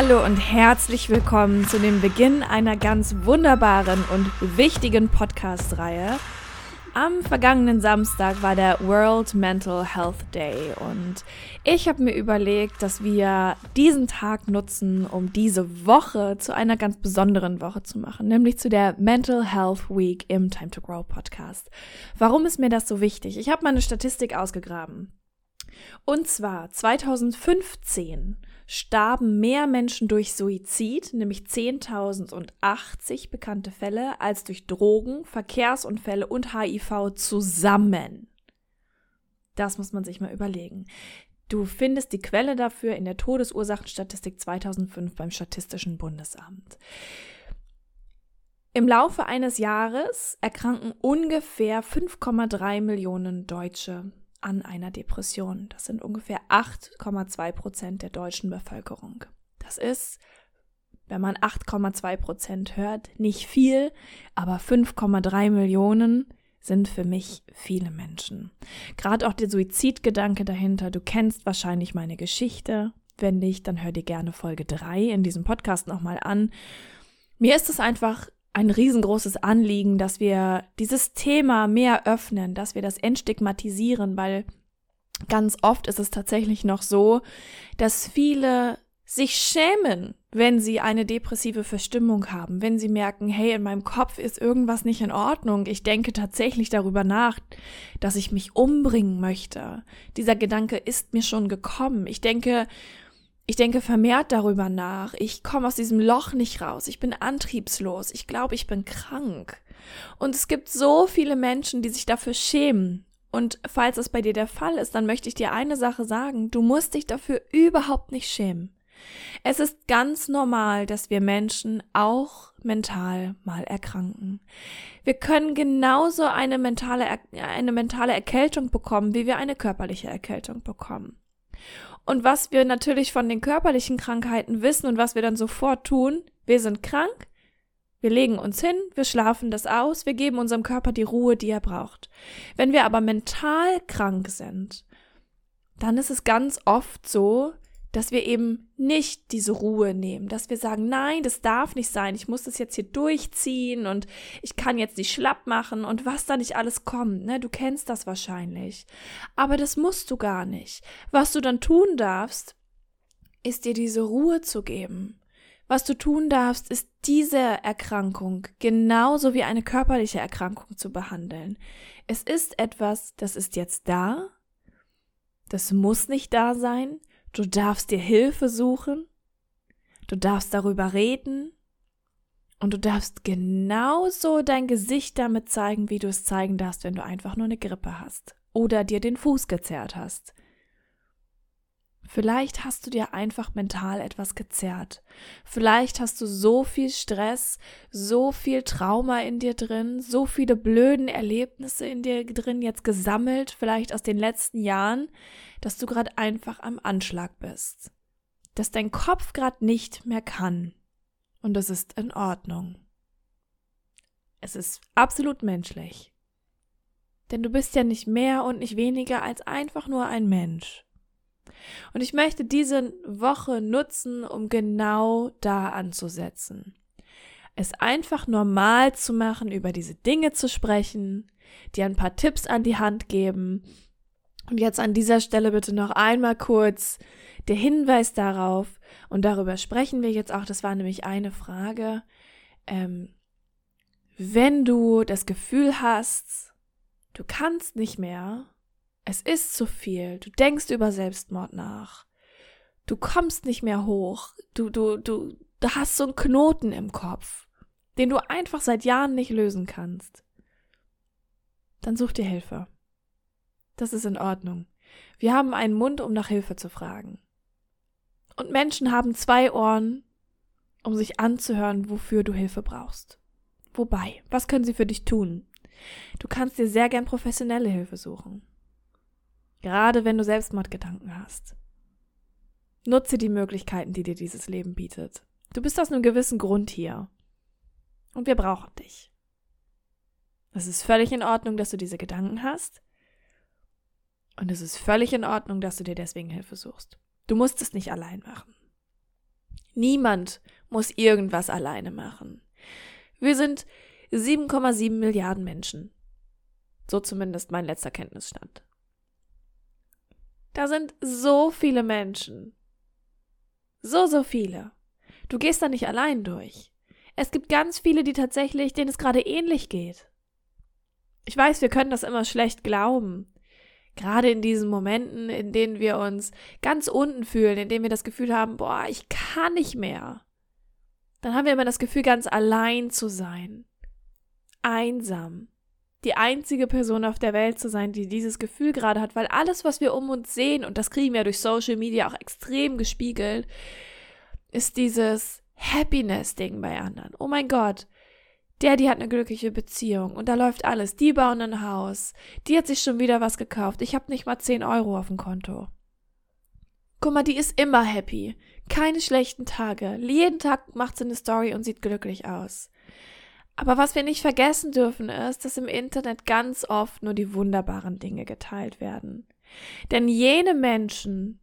Hallo und herzlich willkommen zu dem Beginn einer ganz wunderbaren und wichtigen Podcast-Reihe. Am vergangenen Samstag war der World Mental Health Day und ich habe mir überlegt, dass wir diesen Tag nutzen, um diese Woche zu einer ganz besonderen Woche zu machen, nämlich zu der Mental Health Week im Time to Grow Podcast. Warum ist mir das so wichtig? Ich habe mal eine Statistik ausgegraben. Und zwar 2015 starben mehr Menschen durch Suizid, nämlich 10.080 bekannte Fälle, als durch Drogen, Verkehrsunfälle und HIV zusammen. Das muss man sich mal überlegen. Du findest die Quelle dafür in der Todesursachenstatistik 2005 beim Statistischen Bundesamt. Im Laufe eines Jahres erkranken ungefähr 5,3 Millionen Deutsche an einer Depression. Das sind ungefähr 8,2 Prozent der deutschen Bevölkerung. Das ist, wenn man 8,2 Prozent hört, nicht viel, aber 5,3 Millionen sind für mich viele Menschen. Gerade auch der Suizidgedanke dahinter. Du kennst wahrscheinlich meine Geschichte. Wenn nicht, dann hör dir gerne Folge 3 in diesem Podcast nochmal an. Mir ist es einfach ein riesengroßes Anliegen, dass wir dieses Thema mehr öffnen, dass wir das entstigmatisieren, weil ganz oft ist es tatsächlich noch so, dass viele sich schämen, wenn sie eine depressive Verstimmung haben, wenn sie merken, hey, in meinem Kopf ist irgendwas nicht in Ordnung, ich denke tatsächlich darüber nach, dass ich mich umbringen möchte. Dieser Gedanke ist mir schon gekommen. Ich denke, ich denke vermehrt darüber nach. Ich komme aus diesem Loch nicht raus. Ich bin antriebslos. Ich glaube, ich bin krank. Und es gibt so viele Menschen, die sich dafür schämen. Und falls es bei dir der Fall ist, dann möchte ich dir eine Sache sagen. Du musst dich dafür überhaupt nicht schämen. Es ist ganz normal, dass wir Menschen auch mental mal erkranken. Wir können genauso eine mentale, eine mentale Erkältung bekommen, wie wir eine körperliche Erkältung bekommen. Und was wir natürlich von den körperlichen Krankheiten wissen und was wir dann sofort tun, wir sind krank, wir legen uns hin, wir schlafen das aus, wir geben unserem Körper die Ruhe, die er braucht. Wenn wir aber mental krank sind, dann ist es ganz oft so, dass wir eben nicht diese Ruhe nehmen, dass wir sagen, nein, das darf nicht sein, ich muss das jetzt hier durchziehen und ich kann jetzt nicht schlapp machen und was da nicht alles kommt, ne? Du kennst das wahrscheinlich. Aber das musst du gar nicht. Was du dann tun darfst, ist dir diese Ruhe zu geben. Was du tun darfst, ist diese Erkrankung genauso wie eine körperliche Erkrankung zu behandeln. Es ist etwas, das ist jetzt da, das muss nicht da sein, Du darfst dir Hilfe suchen. Du darfst darüber reden. Und du darfst genauso dein Gesicht damit zeigen, wie du es zeigen darfst, wenn du einfach nur eine Grippe hast oder dir den Fuß gezerrt hast. Vielleicht hast du dir einfach mental etwas gezerrt. Vielleicht hast du so viel Stress, so viel Trauma in dir drin, so viele blöden Erlebnisse in dir drin jetzt gesammelt, vielleicht aus den letzten Jahren, dass du gerade einfach am Anschlag bist. Dass dein Kopf gerade nicht mehr kann. Und das ist in Ordnung. Es ist absolut menschlich. Denn du bist ja nicht mehr und nicht weniger als einfach nur ein Mensch. Und ich möchte diese Woche nutzen, um genau da anzusetzen. Es einfach normal zu machen, über diese Dinge zu sprechen, dir ein paar Tipps an die Hand geben. Und jetzt an dieser Stelle bitte noch einmal kurz der Hinweis darauf, und darüber sprechen wir jetzt auch, das war nämlich eine Frage, ähm, wenn du das Gefühl hast, du kannst nicht mehr, es ist zu viel. Du denkst über Selbstmord nach. Du kommst nicht mehr hoch. Du, du, du, du hast so einen Knoten im Kopf, den du einfach seit Jahren nicht lösen kannst. Dann such dir Hilfe. Das ist in Ordnung. Wir haben einen Mund, um nach Hilfe zu fragen. Und Menschen haben zwei Ohren, um sich anzuhören, wofür du Hilfe brauchst. Wobei, was können sie für dich tun? Du kannst dir sehr gern professionelle Hilfe suchen. Gerade wenn du Selbstmordgedanken hast. Nutze die Möglichkeiten, die dir dieses Leben bietet. Du bist aus einem gewissen Grund hier. Und wir brauchen dich. Es ist völlig in Ordnung, dass du diese Gedanken hast. Und es ist völlig in Ordnung, dass du dir deswegen Hilfe suchst. Du musst es nicht allein machen. Niemand muss irgendwas alleine machen. Wir sind 7,7 Milliarden Menschen. So zumindest mein letzter Kenntnisstand. Da sind so viele Menschen. So, so viele. Du gehst da nicht allein durch. Es gibt ganz viele, die tatsächlich, denen es gerade ähnlich geht. Ich weiß, wir können das immer schlecht glauben. Gerade in diesen Momenten, in denen wir uns ganz unten fühlen, in denen wir das Gefühl haben, boah, ich kann nicht mehr. Dann haben wir immer das Gefühl, ganz allein zu sein. Einsam. Die einzige Person auf der Welt zu sein, die dieses Gefühl gerade hat, weil alles, was wir um uns sehen, und das kriegen wir durch Social Media auch extrem gespiegelt, ist dieses Happiness-Ding bei anderen. Oh mein Gott, der, die hat eine glückliche Beziehung und da läuft alles. Die bauen ein Haus. Die hat sich schon wieder was gekauft. Ich habe nicht mal 10 Euro auf dem Konto. Guck mal, die ist immer happy. Keine schlechten Tage. Jeden Tag macht sie eine Story und sieht glücklich aus. Aber was wir nicht vergessen dürfen ist, dass im Internet ganz oft nur die wunderbaren Dinge geteilt werden. Denn jene Menschen,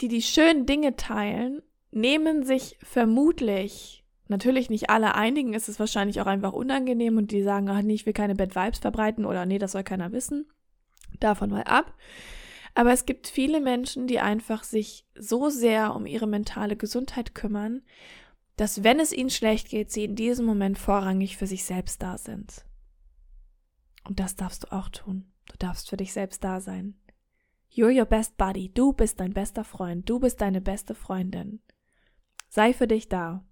die die schönen Dinge teilen, nehmen sich vermutlich Natürlich nicht alle, einigen ist es wahrscheinlich auch einfach unangenehm und die sagen, ach nee, ich will keine Bad Vibes verbreiten oder nee, das soll keiner wissen. Davon mal ab. Aber es gibt viele Menschen, die einfach sich so sehr um ihre mentale Gesundheit kümmern, dass wenn es ihnen schlecht geht, sie in diesem Moment vorrangig für sich selbst da sind. Und das darfst du auch tun. Du darfst für dich selbst da sein. You're your best buddy. Du bist dein bester Freund. Du bist deine beste Freundin. Sei für dich da.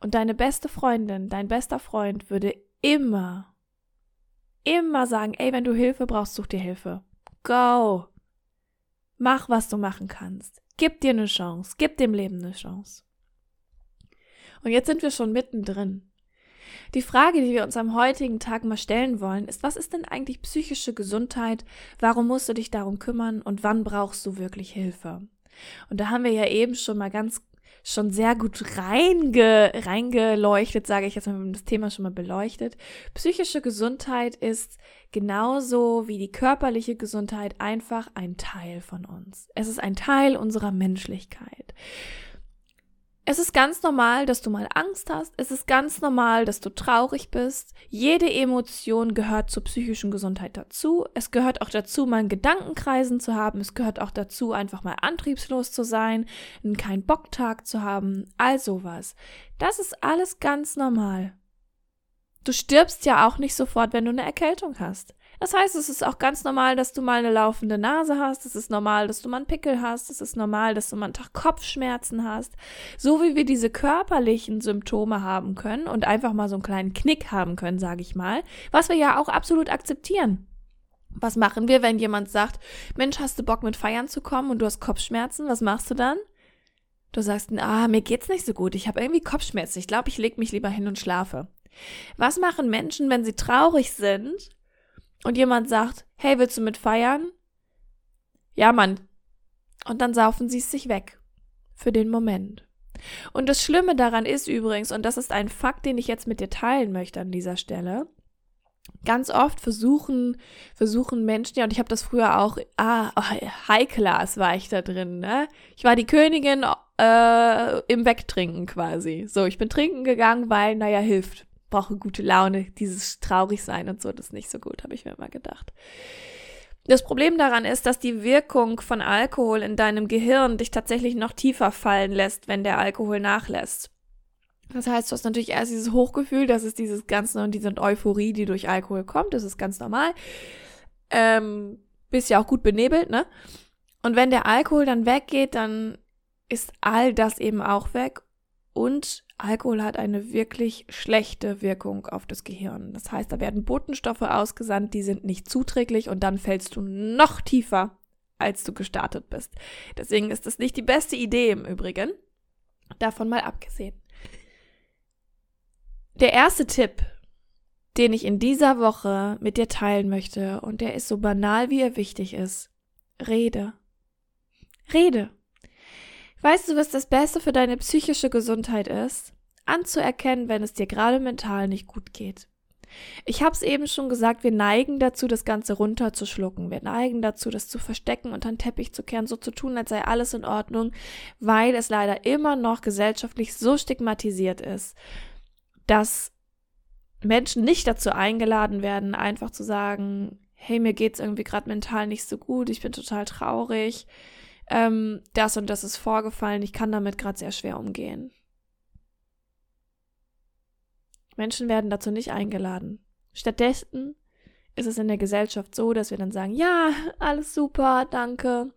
Und deine beste Freundin, dein bester Freund würde immer, immer sagen, ey, wenn du Hilfe brauchst, such dir Hilfe. Go. Mach, was du machen kannst. Gib dir eine Chance. Gib dem Leben eine Chance. Und jetzt sind wir schon mittendrin. Die Frage, die wir uns am heutigen Tag mal stellen wollen, ist, was ist denn eigentlich psychische Gesundheit? Warum musst du dich darum kümmern und wann brauchst du wirklich Hilfe? Und da haben wir ja eben schon mal ganz schon sehr gut reinge, reingeleuchtet, sage ich jetzt mal, wir haben das Thema schon mal beleuchtet. Psychische Gesundheit ist genauso wie die körperliche Gesundheit einfach ein Teil von uns. Es ist ein Teil unserer Menschlichkeit. Es ist ganz normal, dass du mal Angst hast. Es ist ganz normal, dass du traurig bist. Jede Emotion gehört zur psychischen Gesundheit dazu. Es gehört auch dazu, mal einen Gedankenkreisen zu haben. Es gehört auch dazu, einfach mal antriebslos zu sein, einen keinen Bocktag zu haben, all sowas. Das ist alles ganz normal. Du stirbst ja auch nicht sofort, wenn du eine Erkältung hast. Das heißt, es ist auch ganz normal, dass du mal eine laufende Nase hast. Es ist normal, dass du mal einen Pickel hast. Es ist normal, dass du mal einen Tag Kopfschmerzen hast. So wie wir diese körperlichen Symptome haben können und einfach mal so einen kleinen Knick haben können, sage ich mal, was wir ja auch absolut akzeptieren. Was machen wir, wenn jemand sagt, Mensch, hast du Bock mit feiern zu kommen und du hast Kopfschmerzen? Was machst du dann? Du sagst, ah, mir geht's nicht so gut. Ich habe irgendwie Kopfschmerzen. Ich glaube, ich leg mich lieber hin und schlafe. Was machen Menschen, wenn sie traurig sind und jemand sagt, hey, willst du mit feiern? Ja, Mann. Und dann saufen sie es sich weg. Für den Moment. Und das Schlimme daran ist übrigens, und das ist ein Fakt, den ich jetzt mit dir teilen möchte an dieser Stelle, ganz oft versuchen, versuchen Menschen, ja, und ich habe das früher auch, ah, High Class war ich da drin, ne? Ich war die Königin äh, im Wegtrinken quasi. So, ich bin trinken gegangen, weil, naja, hilft brauche gute Laune, dieses traurig sein und so, das ist nicht so gut, habe ich mir mal gedacht. Das Problem daran ist, dass die Wirkung von Alkohol in deinem Gehirn dich tatsächlich noch tiefer fallen lässt, wenn der Alkohol nachlässt. Das heißt, du hast natürlich erst dieses Hochgefühl, das ist dieses ganze und diese Euphorie, die durch Alkohol kommt, das ist ganz normal. Ähm, bist ja auch gut benebelt, ne? Und wenn der Alkohol dann weggeht, dann ist all das eben auch weg und Alkohol hat eine wirklich schlechte Wirkung auf das Gehirn. Das heißt, da werden Botenstoffe ausgesandt, die sind nicht zuträglich und dann fällst du noch tiefer, als du gestartet bist. Deswegen ist das nicht die beste Idee im Übrigen. Davon mal abgesehen. Der erste Tipp, den ich in dieser Woche mit dir teilen möchte, und der ist so banal, wie er wichtig ist. Rede. Rede. Weißt du, was das Beste für deine psychische Gesundheit ist? Anzuerkennen, wenn es dir gerade mental nicht gut geht. Ich habe es eben schon gesagt, wir neigen dazu, das Ganze runterzuschlucken. Wir neigen dazu, das zu verstecken und an Teppich zu kehren, so zu tun, als sei alles in Ordnung, weil es leider immer noch gesellschaftlich so stigmatisiert ist, dass Menschen nicht dazu eingeladen werden, einfach zu sagen, hey, mir geht's irgendwie gerade mental nicht so gut, ich bin total traurig, ähm, das und das ist vorgefallen, ich kann damit gerade sehr schwer umgehen. Menschen werden dazu nicht eingeladen. Stattdessen ist es in der Gesellschaft so, dass wir dann sagen, ja, alles super, danke.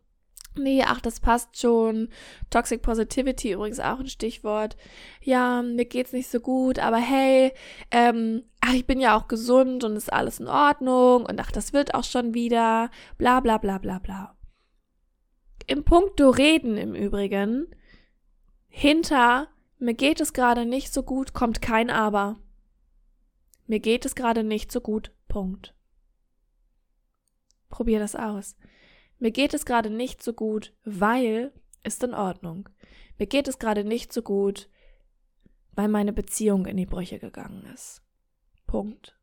Nee, ach, das passt schon. Toxic Positivity übrigens auch ein Stichwort. Ja, mir geht's nicht so gut, aber hey, ähm, ach, ich bin ja auch gesund und ist alles in Ordnung und ach, das wird auch schon wieder. Bla bla bla bla bla. Im Punkto Reden im Übrigen, hinter mir geht es gerade nicht so gut, kommt kein Aber. Mir geht es gerade nicht so gut. Punkt. Probier das aus. Mir geht es gerade nicht so gut, weil ist in Ordnung. Mir geht es gerade nicht so gut, weil meine Beziehung in die Brüche gegangen ist. Punkt.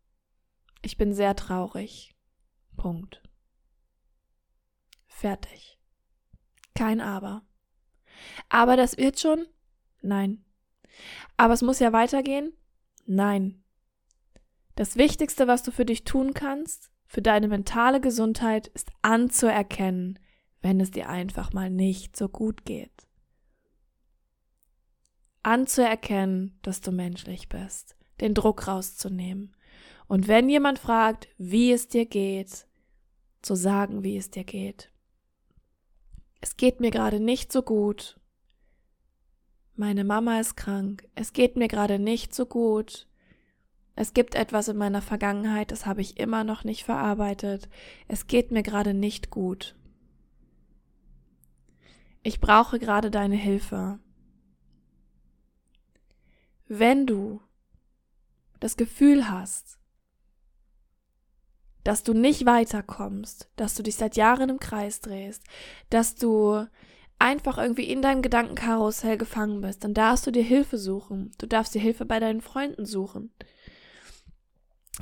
Ich bin sehr traurig. Punkt. Fertig. Kein Aber. Aber das wird schon? Nein. Aber es muss ja weitergehen? Nein. Das Wichtigste, was du für dich tun kannst, für deine mentale Gesundheit, ist anzuerkennen, wenn es dir einfach mal nicht so gut geht. Anzuerkennen, dass du menschlich bist, den Druck rauszunehmen. Und wenn jemand fragt, wie es dir geht, zu sagen, wie es dir geht. Es geht mir gerade nicht so gut. Meine Mama ist krank. Es geht mir gerade nicht so gut. Es gibt etwas in meiner Vergangenheit, das habe ich immer noch nicht verarbeitet. Es geht mir gerade nicht gut. Ich brauche gerade deine Hilfe. Wenn du das Gefühl hast, dass du nicht weiterkommst, dass du dich seit Jahren im Kreis drehst, dass du einfach irgendwie in deinem Gedankenkarussell gefangen bist, dann darfst du dir Hilfe suchen. Du darfst dir Hilfe bei deinen Freunden suchen.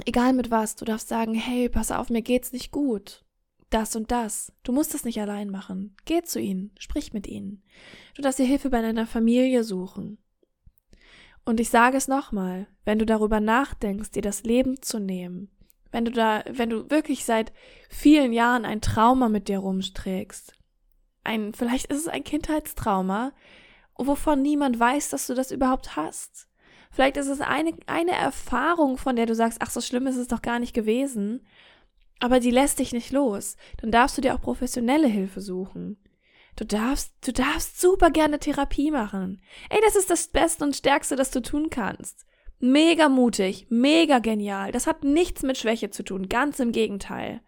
Egal mit was, du darfst sagen, hey, pass auf, mir geht's nicht gut. Das und das. Du musst das nicht allein machen. Geh zu ihnen, sprich mit ihnen. Du darfst dir Hilfe bei deiner Familie suchen. Und ich sage es nochmal, wenn du darüber nachdenkst, dir das Leben zu nehmen, wenn du da, wenn du wirklich seit vielen Jahren ein Trauma mit dir rumsträgst, ein, vielleicht ist es ein Kindheitstrauma, wovon niemand weiß, dass du das überhaupt hast. Vielleicht ist es eine, eine Erfahrung, von der du sagst, ach, so schlimm ist es doch gar nicht gewesen. Aber die lässt dich nicht los. Dann darfst du dir auch professionelle Hilfe suchen. Du darfst, du darfst super gerne Therapie machen. Ey, das ist das Beste und Stärkste, das du tun kannst. Mega mutig, mega genial. Das hat nichts mit Schwäche zu tun, ganz im Gegenteil.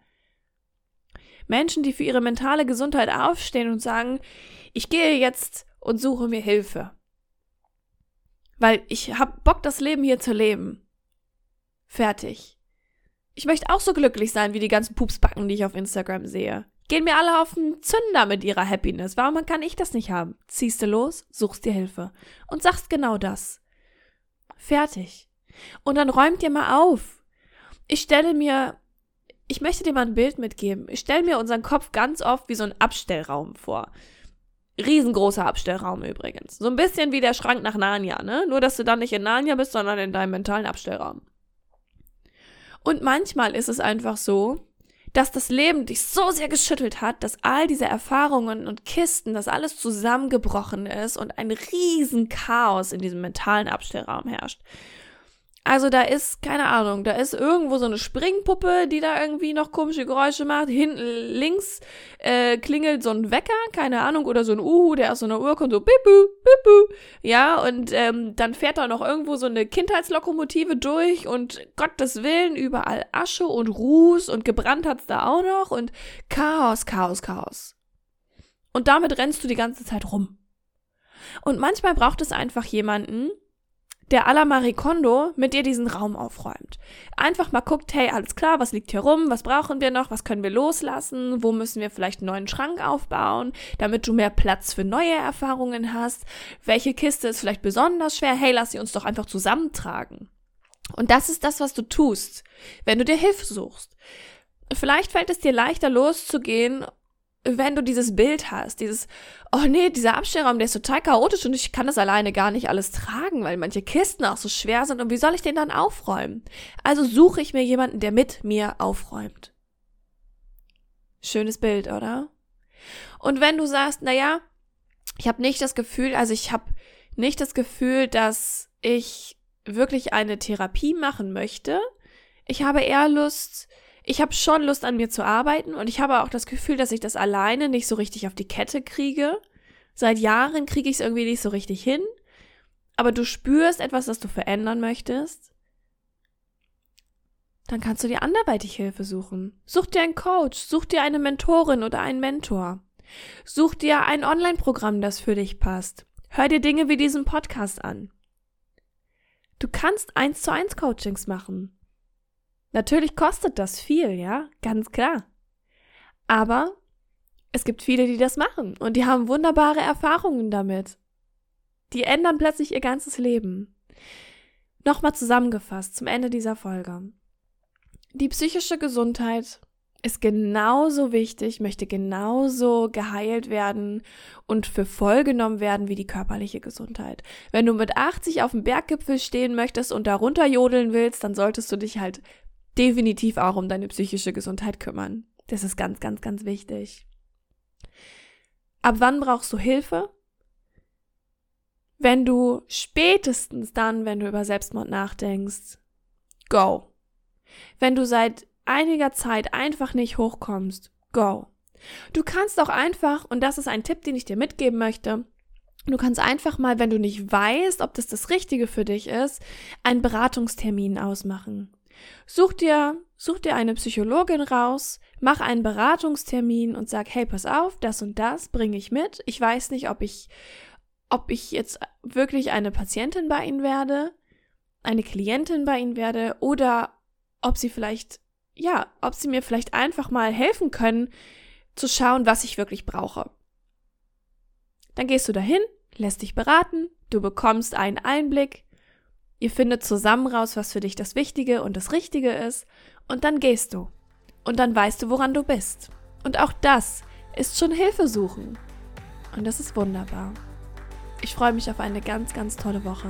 Menschen, die für ihre mentale Gesundheit aufstehen und sagen, ich gehe jetzt und suche mir Hilfe. Weil ich hab Bock, das Leben hier zu leben. Fertig. Ich möchte auch so glücklich sein wie die ganzen Pupsbacken, die ich auf Instagram sehe. Gehen mir alle auf den Zünder mit ihrer Happiness. Warum kann ich das nicht haben? Ziehst du los, suchst dir Hilfe und sagst genau das. Fertig. Und dann räumt ihr mal auf. Ich stelle mir, ich möchte dir mal ein Bild mitgeben. Ich stelle mir unseren Kopf ganz oft wie so ein Abstellraum vor. Riesengroßer Abstellraum übrigens. So ein bisschen wie der Schrank nach Narnia, ne? Nur, dass du dann nicht in Narnia bist, sondern in deinem mentalen Abstellraum. Und manchmal ist es einfach so, dass das Leben dich so sehr geschüttelt hat, dass all diese Erfahrungen und Kisten, dass alles zusammengebrochen ist und ein riesen Chaos in diesem mentalen Abstellraum herrscht. Also da ist, keine Ahnung, da ist irgendwo so eine Springpuppe, die da irgendwie noch komische Geräusche macht. Hinten links äh, klingelt so ein Wecker, keine Ahnung, oder so ein Uhu, der aus so einer Uhr kommt, so bipu, bipu. Ja, und ähm, dann fährt da noch irgendwo so eine Kindheitslokomotive durch und Gottes Willen, überall Asche und Ruß und gebrannt hat's da auch noch und Chaos, Chaos, Chaos. Und damit rennst du die ganze Zeit rum. Und manchmal braucht es einfach jemanden, der à Marie Kondo mit dir diesen Raum aufräumt. Einfach mal guckt, hey, alles klar, was liegt hier rum, was brauchen wir noch, was können wir loslassen, wo müssen wir vielleicht einen neuen Schrank aufbauen, damit du mehr Platz für neue Erfahrungen hast, welche Kiste ist vielleicht besonders schwer, hey, lass sie uns doch einfach zusammentragen. Und das ist das, was du tust, wenn du dir Hilfe suchst. Vielleicht fällt es dir leichter loszugehen wenn du dieses Bild hast, dieses, oh nee, dieser Abstellraum, der ist total chaotisch und ich kann das alleine gar nicht alles tragen, weil manche Kisten auch so schwer sind und wie soll ich den dann aufräumen? Also suche ich mir jemanden, der mit mir aufräumt. Schönes Bild, oder? Und wenn du sagst, naja, ich habe nicht das Gefühl, also ich habe nicht das Gefühl, dass ich wirklich eine Therapie machen möchte. Ich habe eher Lust, ich habe schon Lust an mir zu arbeiten und ich habe auch das Gefühl, dass ich das alleine nicht so richtig auf die Kette kriege. Seit Jahren kriege ich es irgendwie nicht so richtig hin. Aber du spürst etwas, das du verändern möchtest. Dann kannst du dir anderweitig Hilfe suchen. Such dir einen Coach, such dir eine Mentorin oder einen Mentor. Such dir ein Online-Programm, das für dich passt. Hör dir Dinge wie diesen Podcast an. Du kannst eins zu eins Coachings machen. Natürlich kostet das viel, ja, ganz klar. Aber es gibt viele, die das machen und die haben wunderbare Erfahrungen damit. Die ändern plötzlich ihr ganzes Leben. Nochmal zusammengefasst zum Ende dieser Folge. Die psychische Gesundheit ist genauso wichtig, möchte genauso geheilt werden und für voll genommen werden wie die körperliche Gesundheit. Wenn du mit 80 auf dem Berggipfel stehen möchtest und darunter jodeln willst, dann solltest du dich halt definitiv auch um deine psychische Gesundheit kümmern. Das ist ganz, ganz, ganz wichtig. Ab wann brauchst du Hilfe? Wenn du spätestens dann, wenn du über Selbstmord nachdenkst, go. Wenn du seit einiger Zeit einfach nicht hochkommst, go. Du kannst auch einfach, und das ist ein Tipp, den ich dir mitgeben möchte, du kannst einfach mal, wenn du nicht weißt, ob das das Richtige für dich ist, einen Beratungstermin ausmachen. Such dir, such dir eine Psychologin raus, mach einen Beratungstermin und sag, hey, pass auf, das und das bringe ich mit. Ich weiß nicht, ob ich, ob ich jetzt wirklich eine Patientin bei Ihnen werde, eine Klientin bei Ihnen werde oder ob Sie vielleicht, ja, ob Sie mir vielleicht einfach mal helfen können, zu schauen, was ich wirklich brauche. Dann gehst du dahin, lässt dich beraten, du bekommst einen Einblick, Ihr findet zusammen raus, was für dich das Wichtige und das Richtige ist, und dann gehst du. Und dann weißt du, woran du bist. Und auch das ist schon Hilfe suchen. Und das ist wunderbar. Ich freue mich auf eine ganz, ganz tolle Woche.